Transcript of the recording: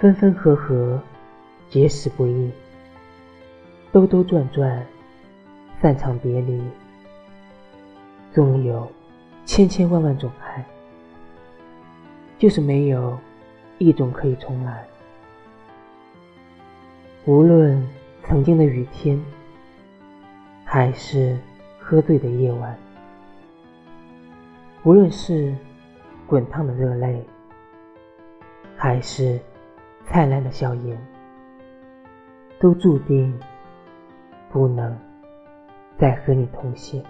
分分合合，结识不易；兜兜转转，散场别离。总有千千万万种爱，就是没有一种可以重来。无论曾经的雨天，还是喝醉的夜晚，无论是滚烫的热泪，还是灿烂的笑颜，都注定不能再和你同行。